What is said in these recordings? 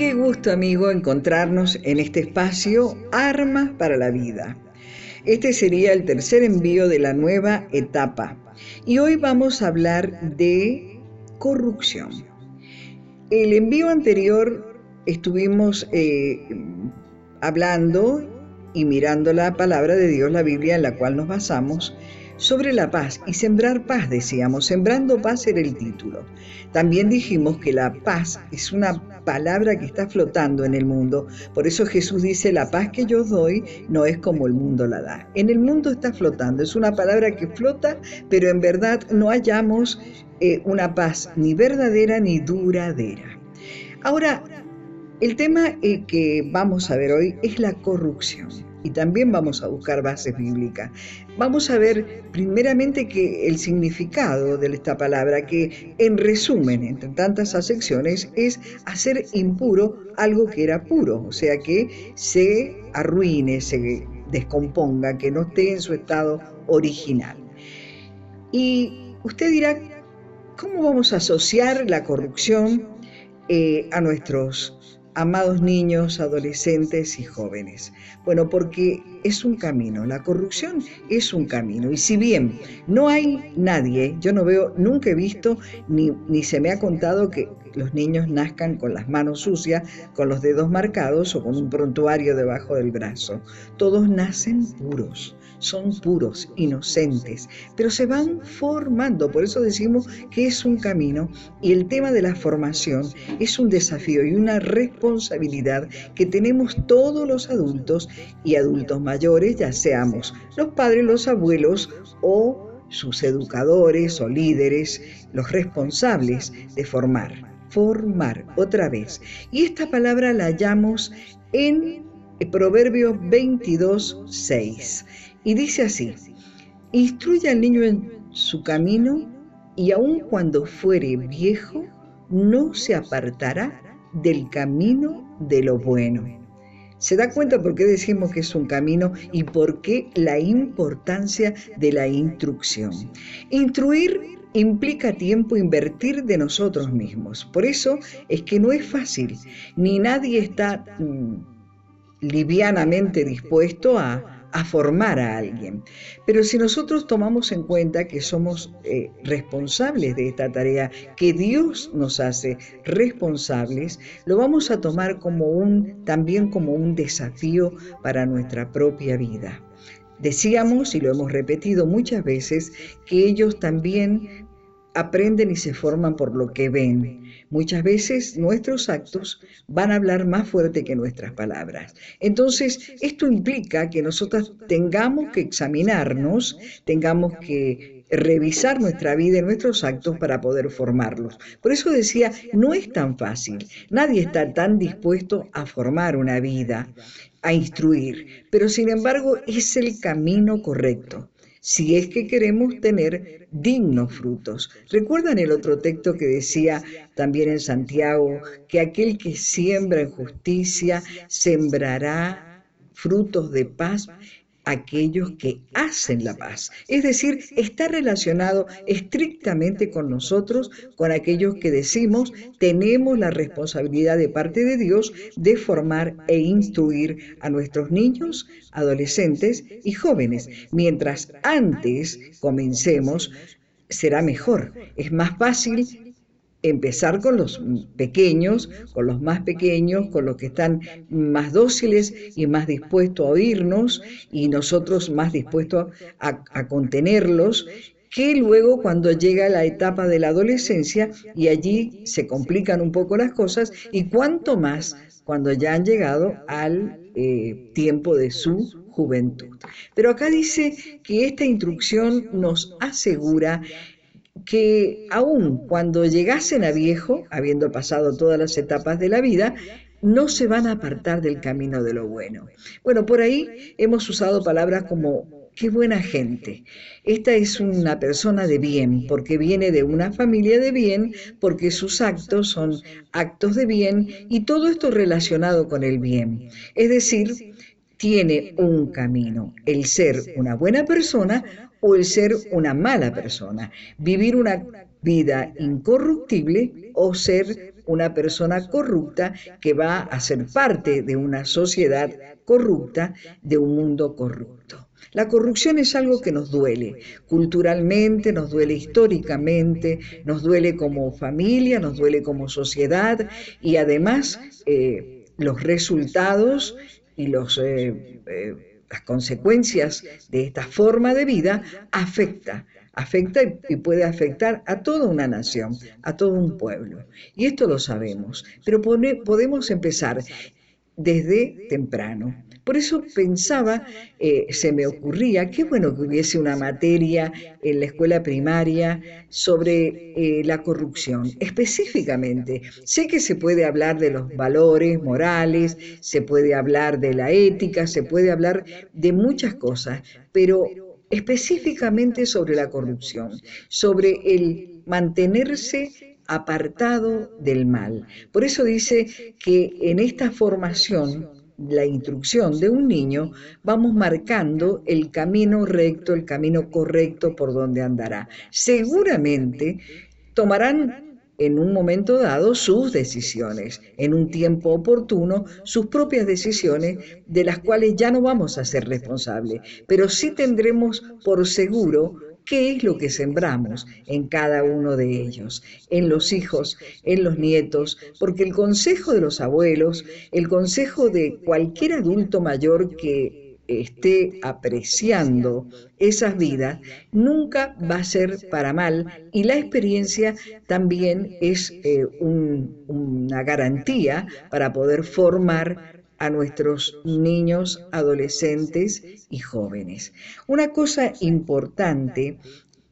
Qué gusto amigo encontrarnos en este espacio Armas para la Vida. Este sería el tercer envío de la nueva etapa y hoy vamos a hablar de corrupción. El envío anterior estuvimos eh, hablando y mirando la palabra de Dios, la Biblia en la cual nos basamos, sobre la paz y sembrar paz, decíamos, sembrando paz era el título. También dijimos que la paz es una palabra que está flotando en el mundo. Por eso Jesús dice, la paz que yo doy no es como el mundo la da. En el mundo está flotando, es una palabra que flota, pero en verdad no hallamos eh, una paz ni verdadera ni duradera. Ahora, el tema eh, que vamos a ver hoy es la corrupción y también vamos a buscar bases bíblicas. Vamos a ver primeramente que el significado de esta palabra, que en resumen, entre tantas acepciones, es hacer impuro algo que era puro, o sea, que se arruine, se descomponga, que no esté en su estado original. Y usted dirá, ¿cómo vamos a asociar la corrupción eh, a nuestros amados niños, adolescentes y jóvenes? Bueno, porque es un camino, la corrupción es un camino. Y si bien no hay nadie, yo no veo, nunca he visto, ni, ni se me ha contado que los niños nazcan con las manos sucias, con los dedos marcados o con un prontuario debajo del brazo. Todos nacen puros son puros, inocentes, pero se van formando, por eso decimos que es un camino y el tema de la formación es un desafío y una responsabilidad que tenemos todos los adultos y adultos mayores, ya seamos los padres, los abuelos o sus educadores o líderes, los responsables de formar. Formar, otra vez. Y esta palabra la hallamos en Proverbios 22, 6. Y dice así, instruye al niño en su camino y aun cuando fuere viejo, no se apartará del camino de lo bueno. ¿Se da cuenta por qué decimos que es un camino y por qué la importancia de la instrucción? Instruir implica tiempo invertir de nosotros mismos. Por eso es que no es fácil, ni nadie está mm, livianamente dispuesto a, a formar a alguien. Pero si nosotros tomamos en cuenta que somos eh, responsables de esta tarea, que Dios nos hace responsables, lo vamos a tomar como un, también como un desafío para nuestra propia vida. Decíamos, y lo hemos repetido muchas veces, que ellos también aprenden y se forman por lo que ven. Muchas veces nuestros actos van a hablar más fuerte que nuestras palabras. Entonces, esto implica que nosotros tengamos que examinarnos, tengamos que revisar nuestra vida y nuestros actos para poder formarlos. Por eso decía, no es tan fácil. Nadie está tan dispuesto a formar una vida, a instruir, pero sin embargo es el camino correcto si es que queremos tener dignos frutos. ¿Recuerdan el otro texto que decía también en Santiago que aquel que siembra en justicia sembrará frutos de paz? Aquellos que hacen la paz. Es decir, está relacionado estrictamente con nosotros, con aquellos que decimos tenemos la responsabilidad de parte de Dios de formar e instruir a nuestros niños, adolescentes y jóvenes. Mientras antes comencemos, será mejor. Es más fácil empezar con los pequeños, con los más pequeños, con los que están más dóciles y más dispuestos a oírnos y nosotros más dispuestos a, contenerlos que luego cuando llega la etapa de la adolescencia y allí se complican un poco las cosas y cuanto más cuando ya han llegado al eh, tiempo de su juventud. Pero acá dice que esta instrucción nos asegura que aun cuando llegasen a viejo, habiendo pasado todas las etapas de la vida, no se van a apartar del camino de lo bueno. Bueno, por ahí hemos usado palabras como qué buena gente. Esta es una persona de bien, porque viene de una familia de bien, porque sus actos son actos de bien y todo esto relacionado con el bien. Es decir, tiene un camino, el ser una buena persona o el ser una mala persona, vivir una vida incorruptible o ser una persona corrupta que va a ser parte de una sociedad corrupta, de un mundo corrupto. La corrupción es algo que nos duele culturalmente, nos duele históricamente, nos duele como familia, nos duele como sociedad y además eh, los resultados y los, eh, eh, las consecuencias de esta forma de vida afecta afecta y puede afectar a toda una nación, a todo un pueblo. Y esto lo sabemos, pero podemos empezar desde temprano. Por eso pensaba, eh, se me ocurría, qué bueno que hubiese una materia en la escuela primaria sobre eh, la corrupción, específicamente. Sé que se puede hablar de los valores morales, se puede hablar de la ética, se puede hablar de muchas cosas, pero específicamente sobre la corrupción, sobre el mantenerse apartado del mal. Por eso dice que en esta formación, la instrucción de un niño, vamos marcando el camino recto, el camino correcto por donde andará. Seguramente tomarán en un momento dado sus decisiones, en un tiempo oportuno sus propias decisiones de las cuales ya no vamos a ser responsables, pero sí tendremos por seguro qué es lo que sembramos en cada uno de ellos, en los hijos, en los nietos, porque el consejo de los abuelos, el consejo de cualquier adulto mayor que esté apreciando esas vidas, nunca va a ser para mal y la experiencia también es eh, una garantía para poder formar a nuestros niños, adolescentes y jóvenes. Una cosa importante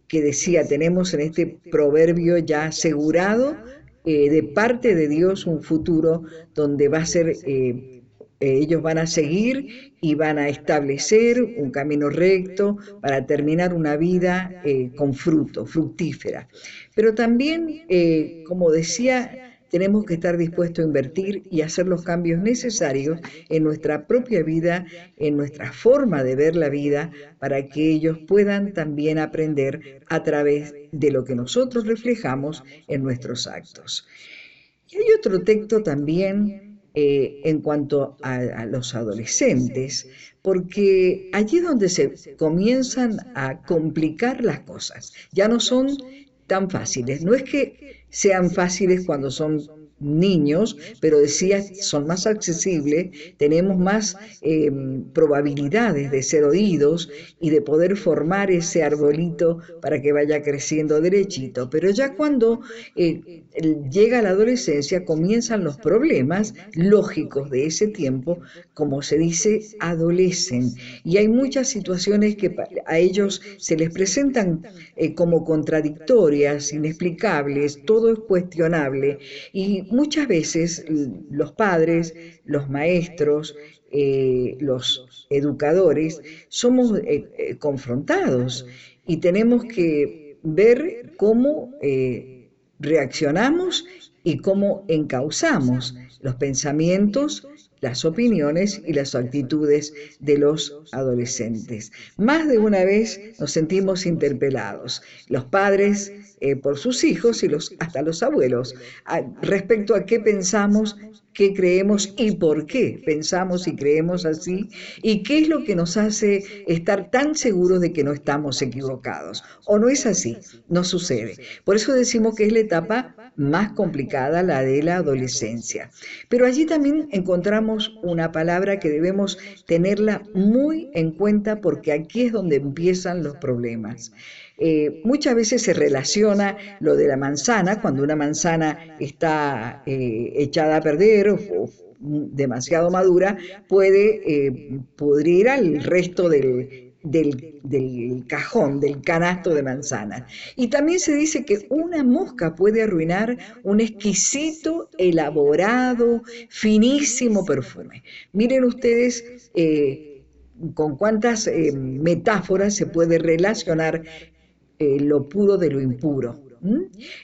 que decía, tenemos en este proverbio ya asegurado eh, de parte de Dios un futuro donde va a ser... Eh, ellos van a seguir y van a establecer un camino recto para terminar una vida eh, con fruto, fructífera. Pero también, eh, como decía, tenemos que estar dispuestos a invertir y hacer los cambios necesarios en nuestra propia vida, en nuestra forma de ver la vida, para que ellos puedan también aprender a través de lo que nosotros reflejamos en nuestros actos. Y hay otro texto también eh, en cuanto a, los adolescentes, porque allí es donde se comienzan a complicar las cosas. Ya no son tan fáciles. No es que sean fáciles cuando son niños, pero decía, son más accesibles, tenemos más eh, probabilidades de ser oídos y de poder formar ese arbolito para que vaya creciendo derechito. Pero ya cuando eh, llega la adolescencia comienzan los problemas lógicos de ese tiempo, como se dice, adolecen. Y hay muchas situaciones que a ellos se les presentan eh, como contradictorias, inexplicables, todo es cuestionable. Y muchas veces los padres, los maestros, eh, los educadores, somos eh, eh, confrontados y tenemos que ver cómo reaccionamos y cómo encauzamos los pensamientos, las opiniones y las actitudes de los adolescentes. Más de una vez nos sentimos interpelados, los padres por sus hijos y los, hasta los abuelos, respecto a qué pensamos qué creemos y por qué pensamos y creemos así y qué es lo que nos hace estar tan seguros de que no estamos equivocados. ¿O no es así? No sucede. Por eso decimos que es la etapa más complicada, la de la adolescencia. Pero allí también encontramos una palabra que debemos tenerla muy en cuenta porque aquí es donde empiezan los problemas. Eh, muchas veces se relaciona lo de la manzana, cuando una manzana está eh, echada a perder o, demasiado madura, puede eh, pudrir al resto del, del, cajón, del canasto de manzanas. Y también se dice que una mosca puede arruinar un exquisito, elaborado, finísimo perfume. Miren ustedes con cuántas metáforas se puede relacionar eh, lo puro de lo impuro.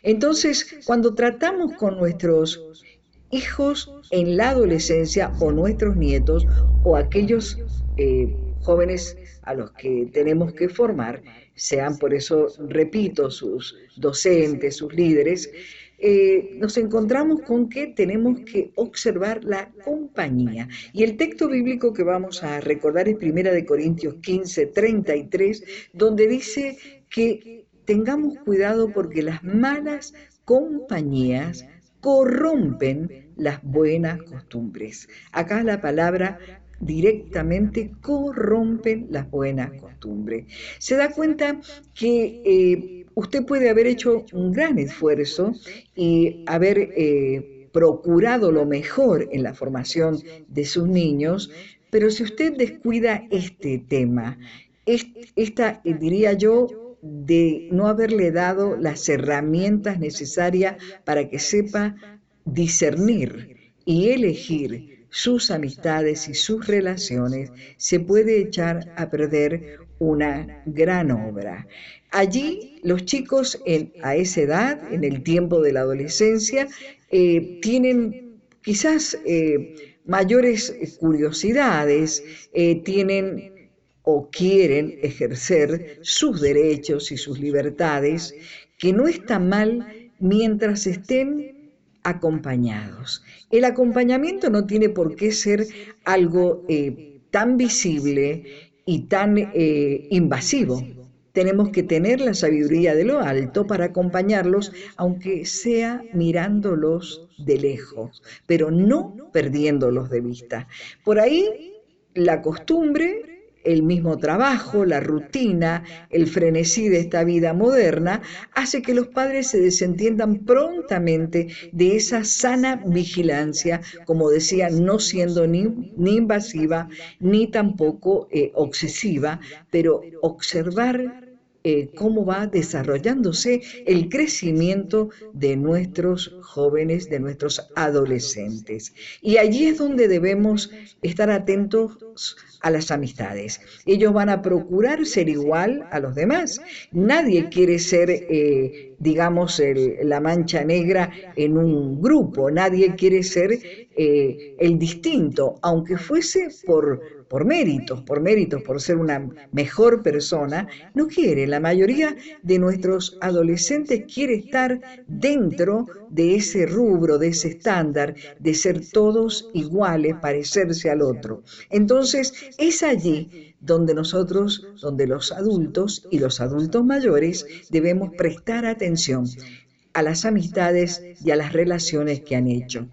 Entonces, cuando tratamos con nuestros hijos en la adolescencia o nuestros nietos o aquellos eh, jóvenes a los que tenemos que formar, sean por eso, repito, sus docentes, sus líderes, eh, nos encontramos con que tenemos que observar la compañía. Y el texto bíblico que vamos a recordar es 1 de Corintios 15, 33, donde dice que tengamos cuidado porque las malas compañías corrompen las buenas costumbres. Acá la palabra directamente corrompen las buenas costumbres. Se da cuenta que eh, usted puede haber hecho un gran esfuerzo y haber eh, procurado lo mejor en la formación de sus niños, pero si usted descuida este tema, esta, eh, diría yo, de no haberle dado las herramientas necesarias para que sepa discernir y elegir sus amistades y sus relaciones, se puede echar a perder una gran obra. Allí los chicos a esa edad, en el tiempo de la adolescencia, eh, tienen quizás eh, mayores curiosidades, eh, tienen o quieren ejercer sus derechos y sus libertades, que no está mal mientras estén acompañados. El acompañamiento no tiene por qué ser algo tan visible y tan eh, invasivo. Tenemos que tener la sabiduría de lo alto para acompañarlos, aunque sea mirándolos de lejos, pero no perdiéndolos de vista. Por ahí la costumbre el mismo trabajo, la rutina, el frenesí de esta vida moderna, hace que los padres se desentiendan prontamente de esa sana vigilancia, como decía, no siendo ni, invasiva ni tampoco eh, obsesiva, pero observar eh, cómo va desarrollándose el crecimiento de nuestros jóvenes, de nuestros adolescentes. Y allí es donde debemos estar atentos a las amistades. Ellos van a procurar ser igual a los demás. Nadie quiere ser, eh, digamos, la mancha negra en un grupo. Nadie quiere ser eh, el distinto, aunque fuese por por méritos, por méritos, por ser una mejor persona, no quiere. La mayoría de nuestros adolescentes quiere estar dentro de ese rubro, de ese estándar, de ser todos iguales, parecerse al otro. Entonces, es allí donde nosotros, donde los adultos y los adultos mayores debemos prestar atención a las amistades y a las relaciones que han hecho.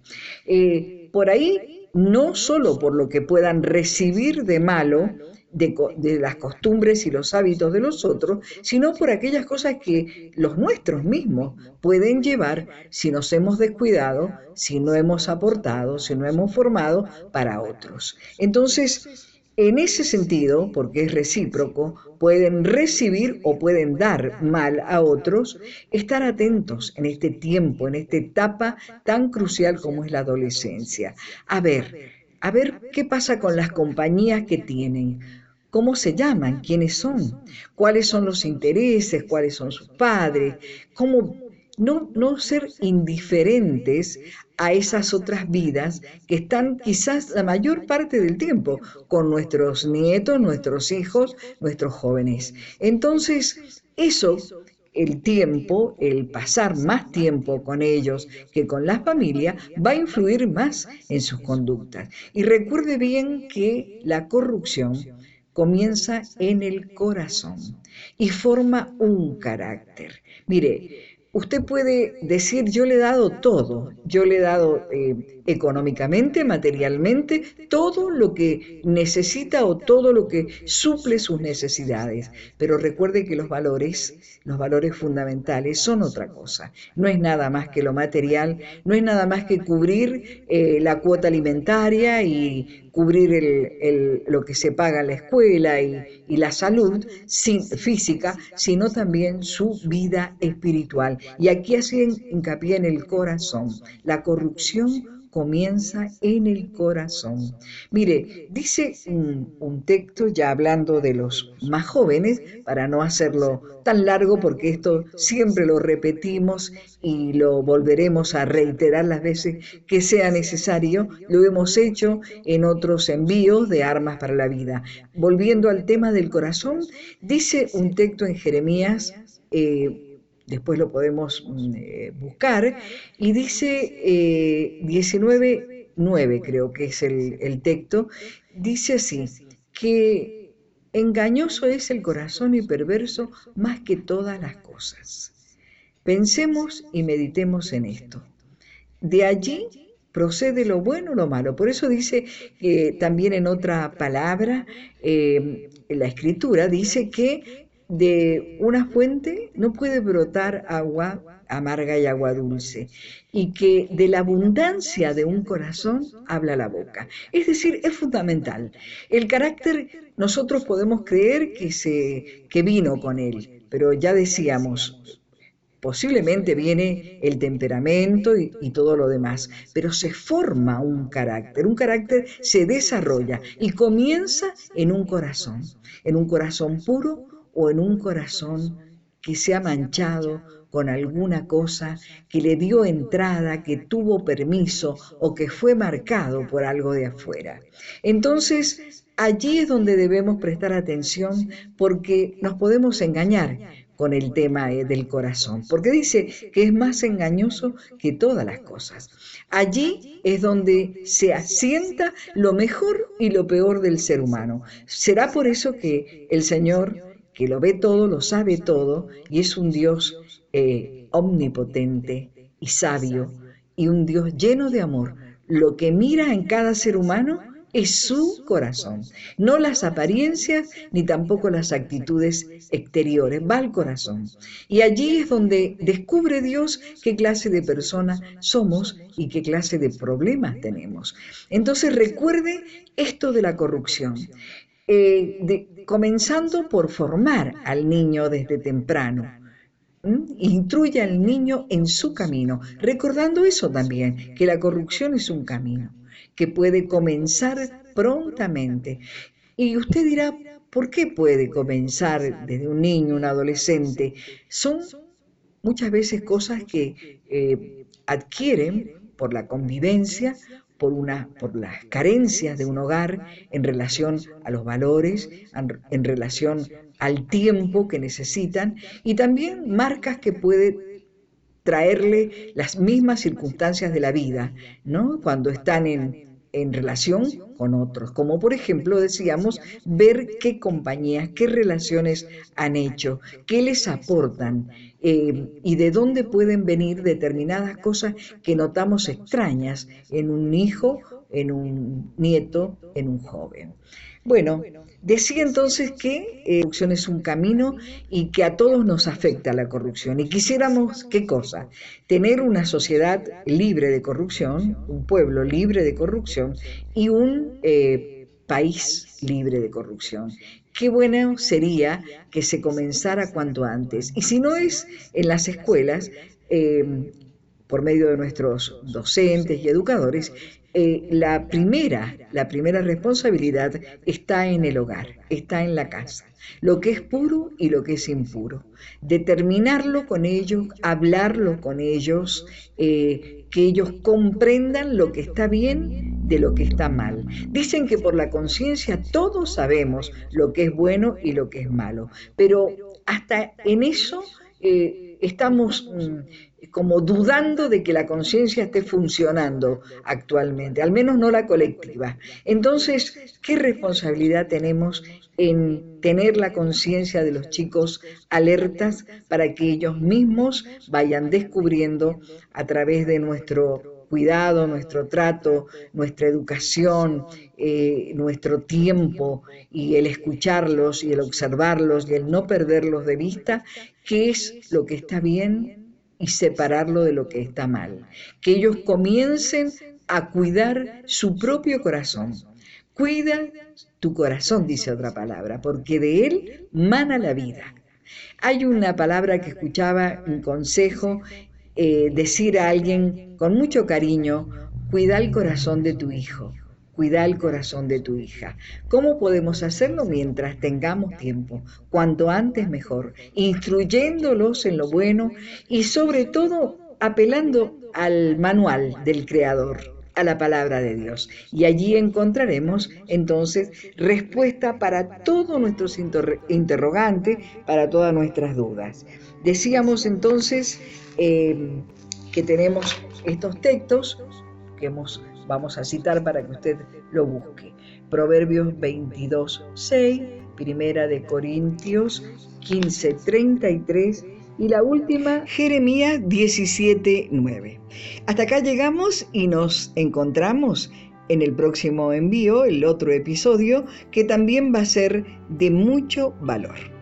Eh, por ahí no solo por lo que puedan recibir de malo, de, las costumbres y los hábitos de los otros, sino por aquellas cosas que los nuestros mismos pueden llevar si nos hemos descuidado, si no hemos aportado, si no hemos formado para otros. Entonces, en ese sentido, porque es recíproco, pueden recibir o pueden dar mal a otros, estar atentos en este tiempo, en esta etapa tan crucial como es la adolescencia. A ver, a ver qué pasa con las compañías que tienen. ¿Cómo se llaman? ¿Quiénes son? ¿Cuáles son los intereses? ¿Cuáles son sus padres? ¿Cómo no, no ser indiferentes a esas otras vidas que están quizás la mayor parte del tiempo con nuestros nietos, nuestros hijos, nuestros jóvenes. Entonces, eso el tiempo, el pasar más tiempo con ellos que con la familia, va a influir más en sus conductas. Y recuerde bien que la corrupción comienza en el corazón y forma un carácter. Mire, usted puede decir, yo le he dado todo, yo le he dado eh, económicamente, materialmente, todo lo que necesita o todo lo que suple sus necesidades. Pero recuerde que los valores, los valores fundamentales son otra cosa. No es nada más que lo material, no es nada más que cubrir eh, la cuota alimentaria y cubrir el, lo que se paga en la escuela y, la salud física, sino también su vida espiritual. Y aquí hacen hincapié en el corazón. La corrupción comienza en el corazón. Mire, dice un, texto ya hablando de los más jóvenes, para no hacerlo tan largo, porque esto siempre lo repetimos y lo volveremos a reiterar las veces que sea necesario, lo hemos hecho en otros envíos de armas para la vida. Volviendo al tema del corazón, dice un texto en Jeremías, eh, después lo podemos mm, eh, buscar, y dice 19.9 eh, creo que es el, texto, dice así, que engañoso es el corazón y perverso más que todas las cosas. Pensemos y meditemos en esto. De allí procede lo bueno o lo malo. Por eso dice que también en otra palabra, eh, la escritura, dice que de una fuente no puede brotar agua amarga y agua dulce, y que de la abundancia de un corazón habla la boca. Es decir, es fundamental. El carácter nosotros podemos creer que, se, que vino con él, pero ya decíamos, Posiblemente viene el temperamento y, todo lo demás, pero se forma un carácter, un carácter se desarrolla y comienza en un corazón, en un corazón puro o en un corazón que se ha manchado con alguna cosa que le dio entrada, que tuvo permiso o que fue marcado por algo de afuera. Entonces, allí es donde debemos prestar atención porque nos podemos engañar con el tema eh, del corazón, porque dice que es más engañoso que todas las cosas. Allí es donde se asienta lo mejor y lo peor del ser humano. Será por eso que el Señor, que lo ve todo, lo sabe todo, y es un Dios eh, omnipotente y sabio, y un Dios lleno de amor, lo que mira en cada ser humano es su corazón, no las apariencias ni tampoco las actitudes exteriores, va al corazón. Y allí es donde descubre Dios qué clase de persona somos y qué clase de problemas tenemos. Entonces recuerde esto de la corrupción. Eh, comenzando por formar al niño desde temprano. Instruye al niño en su camino, recordando eso también, que la corrupción es un camino que puede comenzar prontamente. Y usted dirá, ¿por qué puede comenzar desde un niño, un adolescente? Son muchas veces cosas que eh, adquieren por la convivencia, por, una, por las carencias de un hogar en relación a los valores, en relación al tiempo que necesitan y también marcas que puede traerle las mismas circunstancias de la vida, ¿no? Cuando están en, en relación con otros, como por ejemplo decíamos, ver qué compañías, qué relaciones han hecho, qué les aportan eh, y de dónde pueden venir determinadas cosas que notamos extrañas en un hijo, en un nieto, en un joven. Bueno, decía entonces que la eh, corrupción es un camino y que a todos nos afecta la corrupción. Y quisiéramos, ¿qué cosa? Tener una sociedad libre de corrupción, un pueblo libre de corrupción y un eh, país libre de corrupción. Qué bueno sería que se comenzara cuanto antes. Y si no es en las escuelas, eh, por medio de nuestros docentes y educadores, eh, la, primera, la primera responsabilidad está en el hogar, está en la casa. Lo que es puro y lo que es impuro. Determinarlo con ellos, hablarlo con ellos, eh, que ellos comprendan lo que está bien de lo que está mal. Dicen que por la conciencia todos sabemos lo que es bueno y lo que es malo, pero hasta en eso eh, estamos... Mm, como dudando de que la conciencia esté funcionando actualmente, al menos no la colectiva. Entonces, ¿qué responsabilidad tenemos en tener la conciencia de los chicos alertas para que ellos mismos vayan descubriendo a través de nuestro cuidado, nuestro trato, nuestra educación, eh, nuestro tiempo y el escucharlos y el observarlos y el no perderlos de vista, qué es lo que está bien y separarlo de lo que está mal. Que ellos comiencen a cuidar su propio corazón. Cuida tu corazón, dice otra palabra, porque de él mana la vida. Hay una palabra que escuchaba, un consejo, eh, decir a alguien con mucho cariño, cuida el corazón de tu hijo cuida el corazón de tu hija. ¿Cómo podemos hacerlo mientras tengamos tiempo? Cuanto antes mejor, instruyéndolos en lo bueno y sobre todo apelando al manual del Creador. a la palabra de Dios. Y allí encontraremos entonces respuesta para todos nuestros interrogantes, para todas nuestras dudas. Decíamos entonces eh, que tenemos estos textos que vamos a citar para que usted lo busque. Proverbios 22, 6, Primera de Corintios 15, 33 y la última, Jeremías 17, 9. Hasta acá llegamos y nos encontramos en el próximo envío, el otro episodio, que también va a ser de mucho valor.